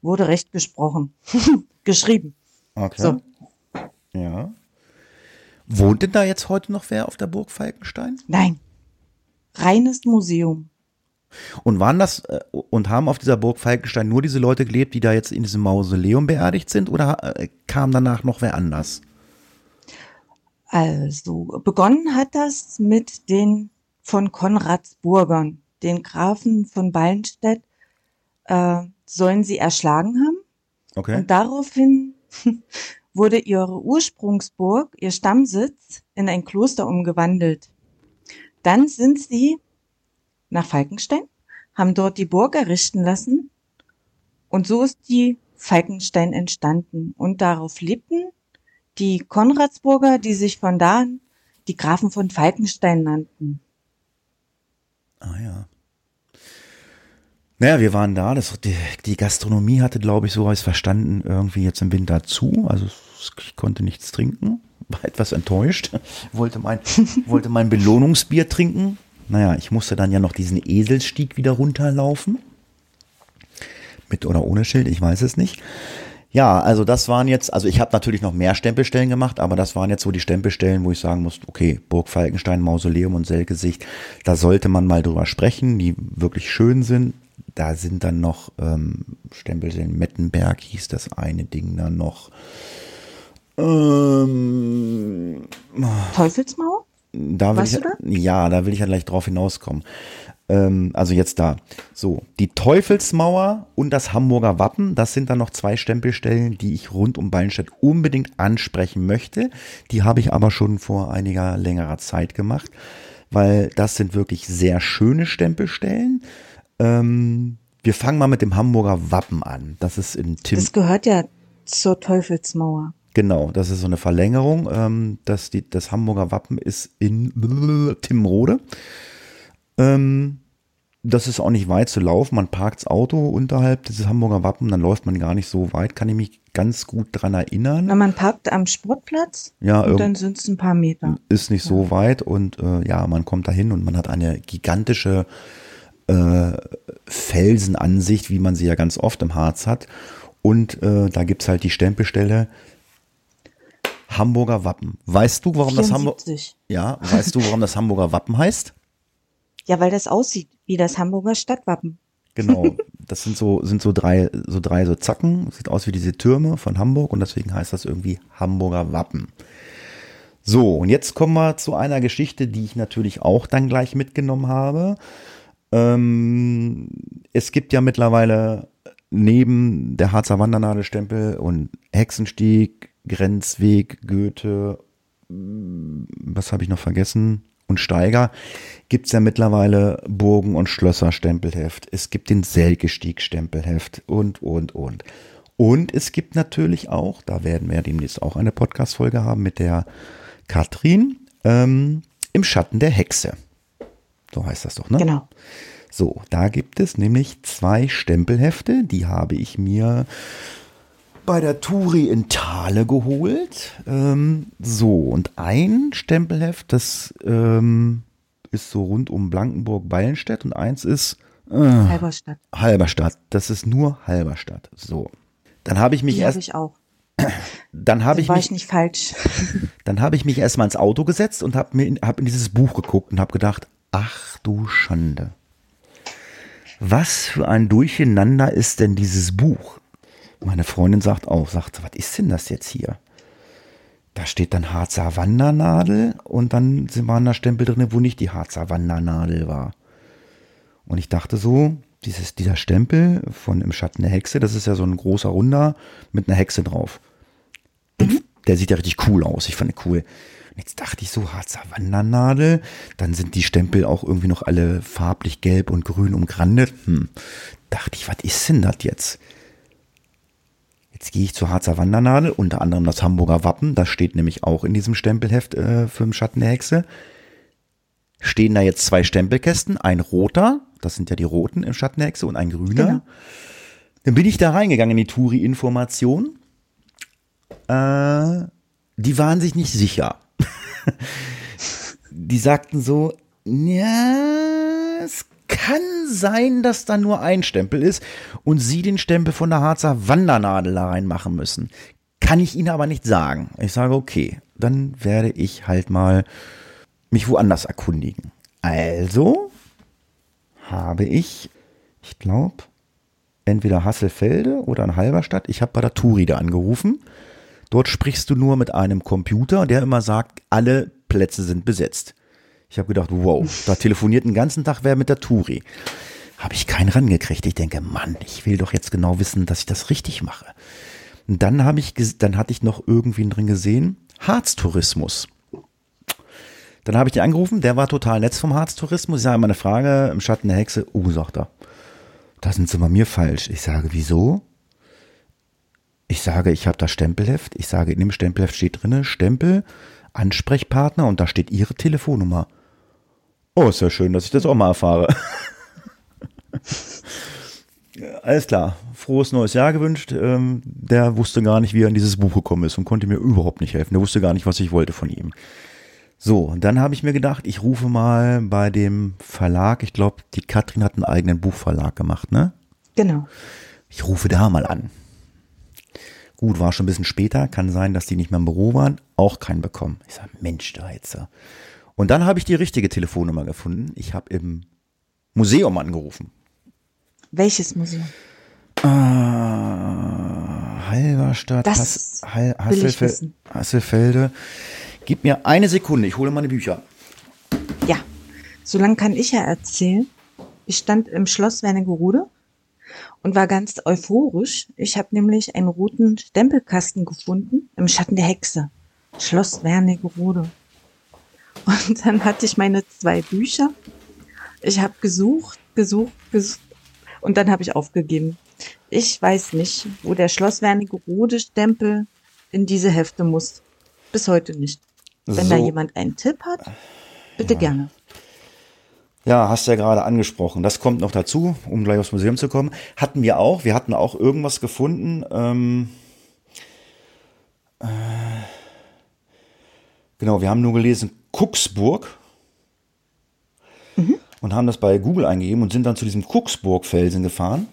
wurde Recht gesprochen, [laughs] geschrieben. Okay. So. Ja. Wohnt denn da jetzt heute noch wer auf der Burg Falkenstein? Nein reines Museum. Und waren das äh, und haben auf dieser Burg Falkenstein nur diese Leute gelebt, die da jetzt in diesem Mausoleum beerdigt sind, oder äh, kam danach noch wer anders? Also begonnen hat das mit den von Konradsburgern, den Grafen von Ballenstedt, äh, sollen sie erschlagen haben. Okay. Und daraufhin [laughs] wurde ihre Ursprungsburg, ihr Stammsitz, in ein Kloster umgewandelt. Dann sind sie nach Falkenstein, haben dort die Burg errichten lassen und so ist die Falkenstein entstanden. Und darauf lebten die Konradsburger, die sich von da an die Grafen von Falkenstein nannten. Ah ja. Naja, wir waren da. Das, die, die Gastronomie hatte, glaube ich, so was verstanden, irgendwie jetzt im Winter zu. Also ich konnte nichts trinken [laughs] war etwas enttäuscht, wollte mein, wollte mein Belohnungsbier trinken. Naja, ich musste dann ja noch diesen Eselstieg wieder runterlaufen. Mit oder ohne Schild, ich weiß es nicht. Ja, also das waren jetzt, also ich habe natürlich noch mehr Stempelstellen gemacht, aber das waren jetzt so die Stempelstellen, wo ich sagen muss, okay, Burg Falkenstein, Mausoleum und Selgesicht, da sollte man mal drüber sprechen, die wirklich schön sind. Da sind dann noch ähm, Stempelstellen, Mettenberg hieß das eine Ding dann noch. Ähm, Teufelsmauer? Da Warst ich, du da? Ja, da will ich ja gleich drauf hinauskommen. Ähm, also jetzt da. So, die Teufelsmauer und das Hamburger Wappen, das sind dann noch zwei Stempelstellen, die ich rund um Ballenstedt unbedingt ansprechen möchte. Die habe ich aber schon vor einiger längerer Zeit gemacht, weil das sind wirklich sehr schöne Stempelstellen. Ähm, wir fangen mal mit dem Hamburger Wappen an. Das ist in Tim. Das gehört ja zur Teufelsmauer. Genau, das ist so eine Verlängerung. Ähm, das, die, das Hamburger Wappen ist in [laughs] Timrode. Ähm, das ist auch nicht weit zu laufen. Man parkt das Auto unterhalb dieses Hamburger Wappen, dann läuft man gar nicht so weit. Kann ich mich ganz gut dran erinnern. Na, man parkt am Sportplatz Ja, und dann sind es ein paar Meter. ist nicht so weit und äh, ja, man kommt dahin und man hat eine gigantische äh, Felsenansicht, wie man sie ja ganz oft im Harz hat. Und äh, da gibt's halt die Stempelstelle Hamburger Wappen. Weißt du, warum das Hamburg 74. ja, weißt du, warum das Hamburger Wappen heißt? Ja, weil das aussieht wie das Hamburger Stadtwappen. Genau, [laughs] das sind so sind so drei so drei so Zacken, sieht aus wie diese Türme von Hamburg und deswegen heißt das irgendwie Hamburger Wappen. So, und jetzt kommen wir zu einer Geschichte, die ich natürlich auch dann gleich mitgenommen habe. Ähm, es gibt ja mittlerweile neben der Harzer Wandernadelstempel und Hexenstieg, Grenzweg, Goethe, mm, was habe ich noch vergessen? Und Steiger gibt's ja mittlerweile Burgen- und Schlösser-Stempelheft. Es gibt den Selgestieg-Stempelheft und, und, und. Und es gibt natürlich auch, da werden wir demnächst auch eine Podcast-Folge haben mit der Katrin, ähm, im Schatten der Hexe. So heißt das doch, ne? Genau. So, da gibt es nämlich zwei Stempelhefte, die habe ich mir bei der Turi in Thale geholt. Ähm, so, und ein Stempelheft, das ähm, ist so rund um Blankenburg-Ballenstedt und eins ist äh, Halberstadt. Halberstadt. Das ist nur Halberstadt. So. Dann habe ich mich Die habe erst, ich auch. [clears throat] dann habe ich war mich ich nicht falsch. [laughs] dann habe ich mich erstmal ins Auto gesetzt und habe mir in, hab in dieses Buch geguckt und habe gedacht, ach du Schande. Was für ein Durcheinander ist denn dieses Buch? Meine Freundin sagt auch, sagt, was ist denn das jetzt hier? Da steht dann Harzer Wandernadel und dann sind waren da Stempel drin, wo nicht die Harzer Wandernadel war. Und ich dachte so, dieses, dieser Stempel von Im Schatten der Hexe, das ist ja so ein großer Runder mit einer Hexe drauf. Der sieht ja richtig cool aus. Ich fand ihn cool. Und jetzt dachte ich so, Harzer Wandernadel. Dann sind die Stempel auch irgendwie noch alle farblich gelb und grün umgrandet. Hm. Dachte ich, was ist denn das jetzt? Jetzt gehe ich zur Harzer Wandernadel, unter anderem das Hamburger Wappen. Das steht nämlich auch in diesem Stempelheft äh, für den Schatten der Hexe. Stehen da jetzt zwei Stempelkästen, ein roter, das sind ja die roten im Schatten der Hexe, und ein grüner. Genau. Dann bin ich da reingegangen in die Turi-Information. Äh, die waren sich nicht sicher. [laughs] die sagten so, ja, es kann sein, dass da nur ein Stempel ist und sie den Stempel von der Harzer Wandernadel da reinmachen müssen. Kann ich Ihnen aber nicht sagen. Ich sage, okay, dann werde ich halt mal mich woanders erkundigen. Also habe ich, ich glaube, entweder Hasselfelde oder in Halberstadt. Ich habe bei der Turi da angerufen. Dort sprichst du nur mit einem Computer, der immer sagt, alle Plätze sind besetzt. Ich habe gedacht, wow, da telefoniert den ganzen Tag wer mit der Turi. Habe ich keinen rangekriegt. Ich denke, Mann, ich will doch jetzt genau wissen, dass ich das richtig mache. Und dann habe ich, dann hatte ich noch irgendwie drin gesehen, Harztourismus. Dann habe ich die angerufen, der war total nett vom Harztourismus. Ich sage, meine Frage im Schatten der Hexe, oh, sagt er, da sind sie bei mir falsch. Ich sage, wieso? Ich sage, ich habe das Stempelheft. Ich sage, in dem Stempelheft steht drinne Stempel, Ansprechpartner und da steht Ihre Telefonnummer. Oh, ist ja schön, dass ich das auch mal erfahre. [laughs] Alles klar, frohes neues Jahr gewünscht. Ähm, der wusste gar nicht, wie er in dieses Buch gekommen ist und konnte mir überhaupt nicht helfen. Der wusste gar nicht, was ich wollte von ihm. So, dann habe ich mir gedacht, ich rufe mal bei dem Verlag, ich glaube, die Katrin hat einen eigenen Buchverlag gemacht, ne? Genau. Ich rufe da mal an. Gut, war schon ein bisschen später, kann sein, dass die nicht mehr im Büro waren, auch keinen bekommen. Ich sage, Mensch, da jetzt. Und dann habe ich die richtige Telefonnummer gefunden. Ich habe im Museum angerufen. Welches Museum? Ah, Halberstadt, Das Hass, Hal, will ich Hasselfe. Hasselfelde. Gib mir eine Sekunde, ich hole meine Bücher. Ja, so lange kann ich ja erzählen. Ich stand im Schloss Wernigerode und war ganz euphorisch. Ich habe nämlich einen roten Stempelkasten gefunden im Schatten der Hexe. Schloss Wernigerode. Und dann hatte ich meine zwei Bücher. Ich habe gesucht, gesucht, gesucht und dann habe ich aufgegeben. Ich weiß nicht, wo der Schloss Wernigerode Stempel in diese Hefte muss. Bis heute nicht. Wenn so. da jemand einen Tipp hat, bitte ja. gerne. Ja, hast du ja gerade angesprochen. Das kommt noch dazu, um gleich aufs Museum zu kommen. Hatten wir auch. Wir hatten auch irgendwas gefunden. Ähm, äh, genau, wir haben nur gelesen Kucksburg mhm. und haben das bei Google eingegeben und sind dann zu diesem Kucksburg-Felsen gefahren,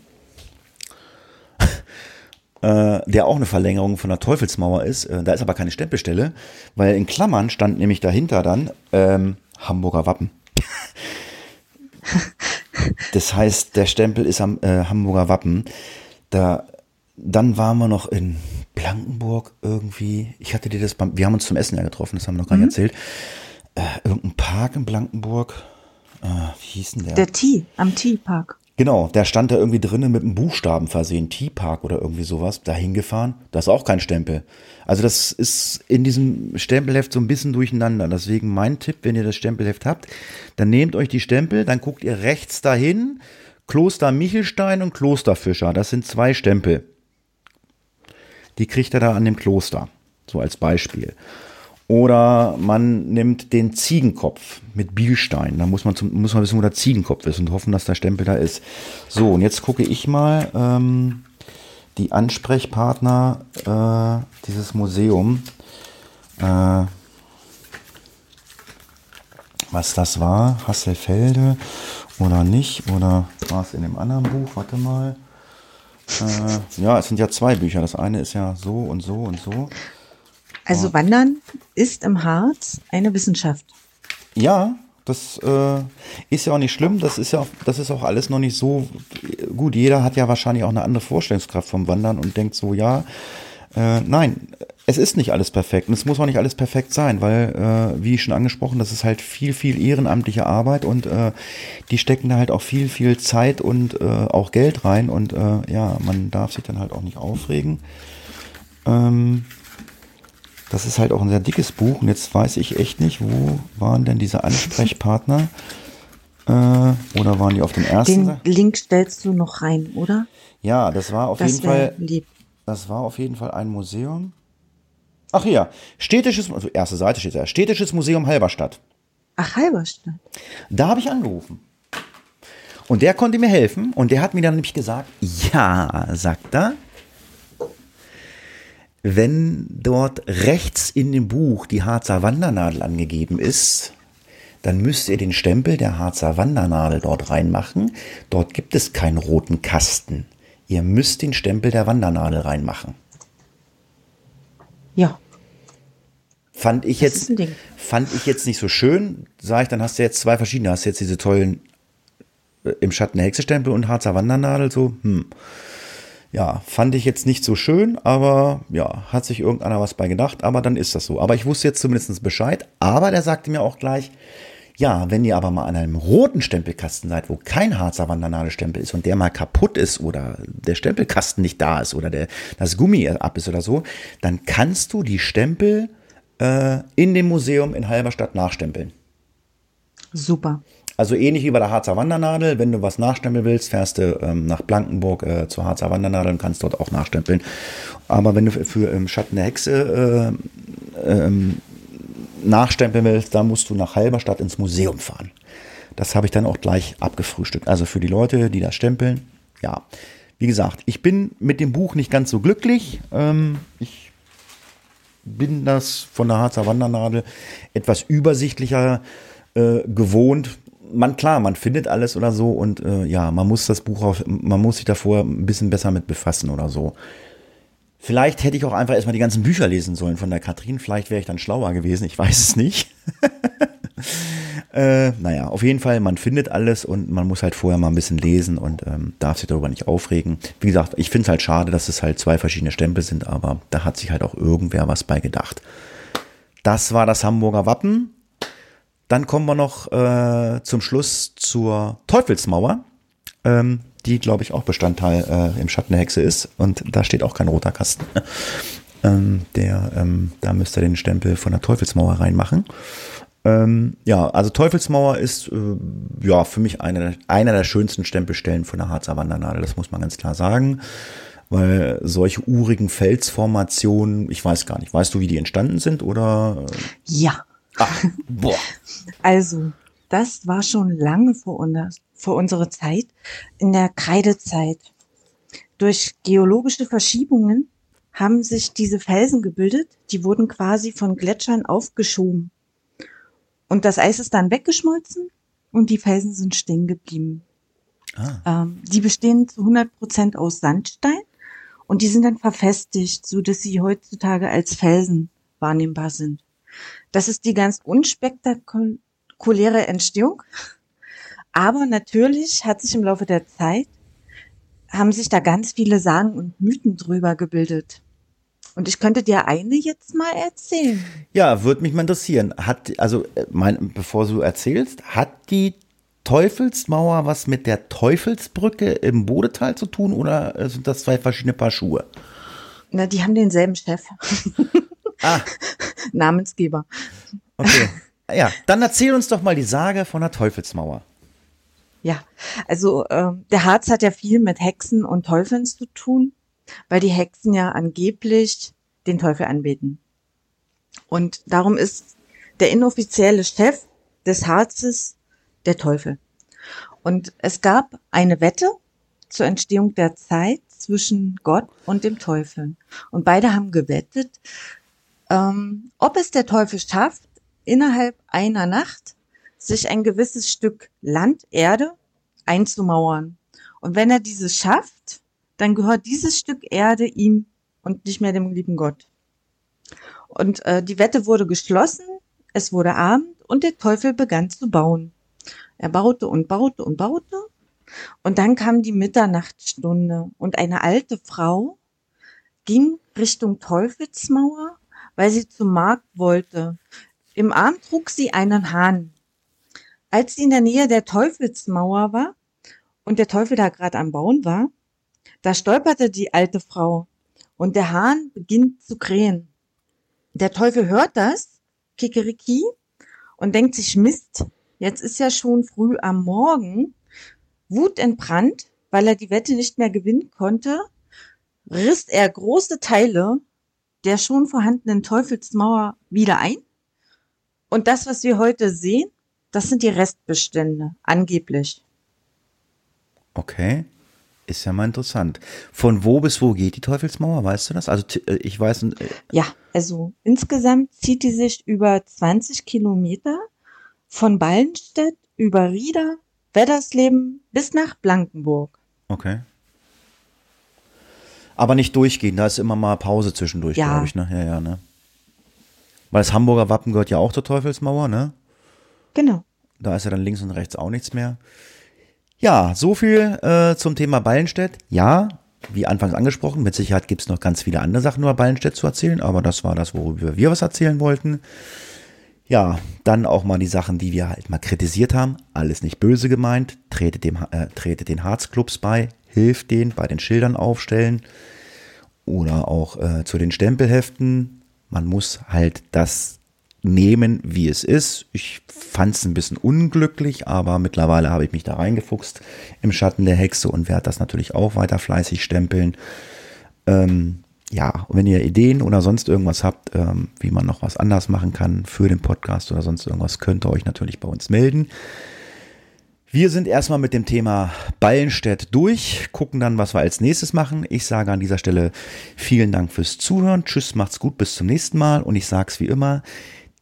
[laughs] äh, der auch eine Verlängerung von der Teufelsmauer ist. Äh, da ist aber keine Stempelstelle, weil in Klammern stand nämlich dahinter dann ähm, Hamburger Wappen. [laughs] Das heißt, der Stempel ist am äh, Hamburger Wappen. Da, dann waren wir noch in Blankenburg irgendwie. Ich hatte dir das beim, wir haben uns zum Essen ja getroffen, das haben wir noch gar nicht mhm. erzählt. Äh, irgendein Park in Blankenburg. Äh, wie hieß denn der? Der Tee, am Tee-Park. Genau, der stand da irgendwie drinnen mit einem Buchstaben versehen, T-Park oder irgendwie sowas, da hingefahren. Da ist auch kein Stempel. Also das ist in diesem Stempelheft so ein bisschen durcheinander. Deswegen mein Tipp, wenn ihr das Stempelheft habt, dann nehmt euch die Stempel, dann guckt ihr rechts dahin, Kloster Michelstein und Kloster Fischer. Das sind zwei Stempel. Die kriegt er da an dem Kloster. So als Beispiel. Oder man nimmt den Ziegenkopf mit Bielstein. Da muss man, zum, muss man wissen, wo der Ziegenkopf ist und hoffen, dass der Stempel da ist. So, und jetzt gucke ich mal ähm, die Ansprechpartner äh, dieses Museum. Äh, was das war, Hasselfelde oder nicht, oder war es in dem anderen Buch? Warte mal. Äh, ja, es sind ja zwei Bücher. Das eine ist ja so und so und so. Also Wandern ist im Harz eine Wissenschaft. Ja, das äh, ist ja auch nicht schlimm. Das ist ja, auch, das ist auch alles noch nicht so gut. Jeder hat ja wahrscheinlich auch eine andere Vorstellungskraft vom Wandern und denkt so, ja, äh, nein, es ist nicht alles perfekt und es muss auch nicht alles perfekt sein, weil, äh, wie schon angesprochen, das ist halt viel, viel ehrenamtliche Arbeit und äh, die stecken da halt auch viel, viel Zeit und äh, auch Geld rein und äh, ja, man darf sich dann halt auch nicht aufregen. Ähm, das ist halt auch ein sehr dickes Buch und jetzt weiß ich echt nicht, wo waren denn diese Ansprechpartner? [laughs] Äh, oder waren die auf dem ersten? Den Link stellst du noch rein, oder? Ja, das war auf das jeden Fall. Lieb. Das war auf jeden Fall ein Museum. Ach ja, städtisches, also erste Seite steht da, städtisches Museum Halberstadt. Ach, Halberstadt. Da habe ich angerufen. Und der konnte mir helfen und der hat mir dann nämlich gesagt, ja, sagt er, wenn dort rechts in dem Buch die Harzer Wandernadel angegeben ist, dann müsst ihr den Stempel der Harzer Wandernadel dort reinmachen. Dort gibt es keinen roten Kasten. Ihr müsst den Stempel der Wandernadel reinmachen. Ja. Fand ich jetzt, fand ich jetzt nicht so schön. Sag ich, dann hast du jetzt zwei verschiedene. Hast du jetzt diese tollen äh, im Schatten der Hexestempel und Harzer Wandernadel so. Hm ja, fand ich jetzt nicht so schön, aber ja, hat sich irgendeiner was bei gedacht, aber dann ist das so. Aber ich wusste jetzt zumindest Bescheid, aber der sagte mir auch gleich, ja, wenn ihr aber mal an einem roten Stempelkasten seid, wo kein Harzer Wandernadelstempel ist und der mal kaputt ist oder der Stempelkasten nicht da ist oder der, das Gummi ab ist oder so, dann kannst du die Stempel äh, in dem Museum in Halberstadt nachstempeln. Super. Also ähnlich wie bei der Harzer Wandernadel, wenn du was nachstempeln willst, fährst du ähm, nach Blankenburg äh, zur Harzer Wandernadel und kannst dort auch nachstempeln. Aber wenn du für im Schatten der Hexe äh, ähm, nachstempeln willst, dann musst du nach Halberstadt ins Museum fahren. Das habe ich dann auch gleich abgefrühstückt. Also für die Leute, die das stempeln, ja. Wie gesagt, ich bin mit dem Buch nicht ganz so glücklich. Ähm, ich bin das von der Harzer Wandernadel etwas übersichtlicher äh, gewohnt man klar, man findet alles oder so und äh, ja, man muss das Buch auch, man muss sich davor ein bisschen besser mit befassen oder so. Vielleicht hätte ich auch einfach erstmal die ganzen Bücher lesen sollen von der Katrin. Vielleicht wäre ich dann schlauer gewesen. Ich weiß es nicht. [laughs] äh, naja, auf jeden Fall, man findet alles und man muss halt vorher mal ein bisschen lesen und ähm, darf sich darüber nicht aufregen. Wie gesagt, ich finde es halt schade, dass es halt zwei verschiedene Stempel sind, aber da hat sich halt auch irgendwer was bei gedacht. Das war das Hamburger Wappen. Dann kommen wir noch äh, zum Schluss zur Teufelsmauer, ähm, die, glaube ich, auch Bestandteil äh, im Schatten der Hexe ist. Und da steht auch kein roter Kasten. [laughs] ähm, der, ähm, da müsst ihr den Stempel von der Teufelsmauer reinmachen. Ähm, ja, also Teufelsmauer ist äh, ja für mich eine, einer der schönsten Stempelstellen von der Harzer Wandernadel, das muss man ganz klar sagen. Weil solche urigen Felsformationen, ich weiß gar nicht, weißt du, wie die entstanden sind oder? Ja. Ach, boah. Also, das war schon lange vor, uns, vor unserer Zeit, in der Kreidezeit. Durch geologische Verschiebungen haben sich diese Felsen gebildet, die wurden quasi von Gletschern aufgeschoben. Und das Eis ist dann weggeschmolzen und die Felsen sind stehen geblieben. Ah. Ähm, die bestehen zu 100 Prozent aus Sandstein und die sind dann verfestigt, so dass sie heutzutage als Felsen wahrnehmbar sind. Das ist die ganz unspektakuläre Entstehung. Aber natürlich hat sich im Laufe der Zeit, haben sich da ganz viele Sagen und Mythen drüber gebildet. Und ich könnte dir eine jetzt mal erzählen. Ja, würde mich mal interessieren. Hat, also, äh, mein, bevor du erzählst, hat die Teufelsmauer was mit der Teufelsbrücke im Bodetal zu tun oder äh, sind das zwei verschiedene Paar Schuhe? Na, die haben denselben Chef. [laughs] Ah. [laughs] Namensgeber. Okay. [laughs] Ja, dann erzähl uns doch mal die Sage von der Teufelsmauer. Ja, also äh, der Harz hat ja viel mit Hexen und Teufeln zu tun weil die Hexen ja angeblich den Teufel anbeten. Und darum ist der inoffizielle Chef des Harzes der Teufel. Und es gab eine Wette zur Entstehung der Zeit zwischen Gott und dem Teufel. Und beide haben gewettet, ähm, ob es der Teufel schafft, innerhalb einer Nacht sich ein gewisses Stück Land, Erde einzumauern. Und wenn er dieses schafft, dann gehört dieses Stück Erde ihm und nicht mehr dem lieben Gott. Und äh, die Wette wurde geschlossen, es wurde Abend und der Teufel begann zu bauen. Er baute und baute und baute. Und dann kam die Mitternachtsstunde und eine alte Frau ging Richtung Teufelsmauer, weil sie zum Markt wollte. Im Arm trug sie einen Hahn. Als sie in der Nähe der Teufelsmauer war und der Teufel da gerade am Bauen war, da stolperte die alte Frau und der Hahn beginnt zu krähen. Der Teufel hört das, Kikeriki, und denkt sich, Mist, jetzt ist ja schon früh am Morgen. Wutentbrannt, weil er die Wette nicht mehr gewinnen konnte, riss er große Teile der schon vorhandenen Teufelsmauer wieder ein. Und das, was wir heute sehen, das sind die Restbestände, angeblich. Okay. Ist ja mal interessant. Von wo bis wo geht die Teufelsmauer? Weißt du das? Also äh, ich weiß. Äh ja, also insgesamt zieht die sich über 20 Kilometer von Ballenstedt über Rieder, Weddersleben bis nach Blankenburg. Okay. Aber nicht durchgehen, da ist immer mal Pause zwischendurch, ja. glaube ich, ne? Ja, ja, ne? Weil das Hamburger Wappen gehört ja auch zur Teufelsmauer, ne? Genau. Da ist ja dann links und rechts auch nichts mehr. Ja, so viel äh, zum Thema Ballenstedt. Ja, wie anfangs angesprochen, mit Sicherheit gibt es noch ganz viele andere Sachen über Ballenstedt zu erzählen, aber das war das, worüber wir was erzählen wollten. Ja, dann auch mal die Sachen, die wir halt mal kritisiert haben. Alles nicht böse gemeint. Tretet, dem, äh, tretet den Harzclubs bei, hilft denen bei den Schildern aufstellen oder auch äh, zu den Stempelheften. Man muss halt das nehmen, wie es ist. Ich fand es ein bisschen unglücklich, aber mittlerweile habe ich mich da reingefuchst im Schatten der Hexe und werde das natürlich auch weiter fleißig stempeln. Ähm, ja, wenn ihr Ideen oder sonst irgendwas habt, ähm, wie man noch was anders machen kann für den Podcast oder sonst irgendwas, könnt ihr euch natürlich bei uns melden. Wir sind erstmal mit dem Thema Ballenstedt durch, gucken dann, was wir als nächstes machen. Ich sage an dieser Stelle vielen Dank fürs Zuhören. Tschüss, macht's gut, bis zum nächsten Mal. Und ich sage es wie immer,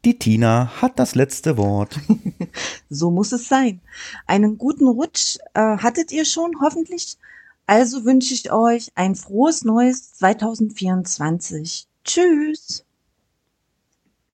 die Tina hat das letzte Wort. [laughs] so muss es sein. Einen guten Rutsch äh, hattet ihr schon, hoffentlich. Also wünsche ich euch ein frohes neues 2024. Tschüss.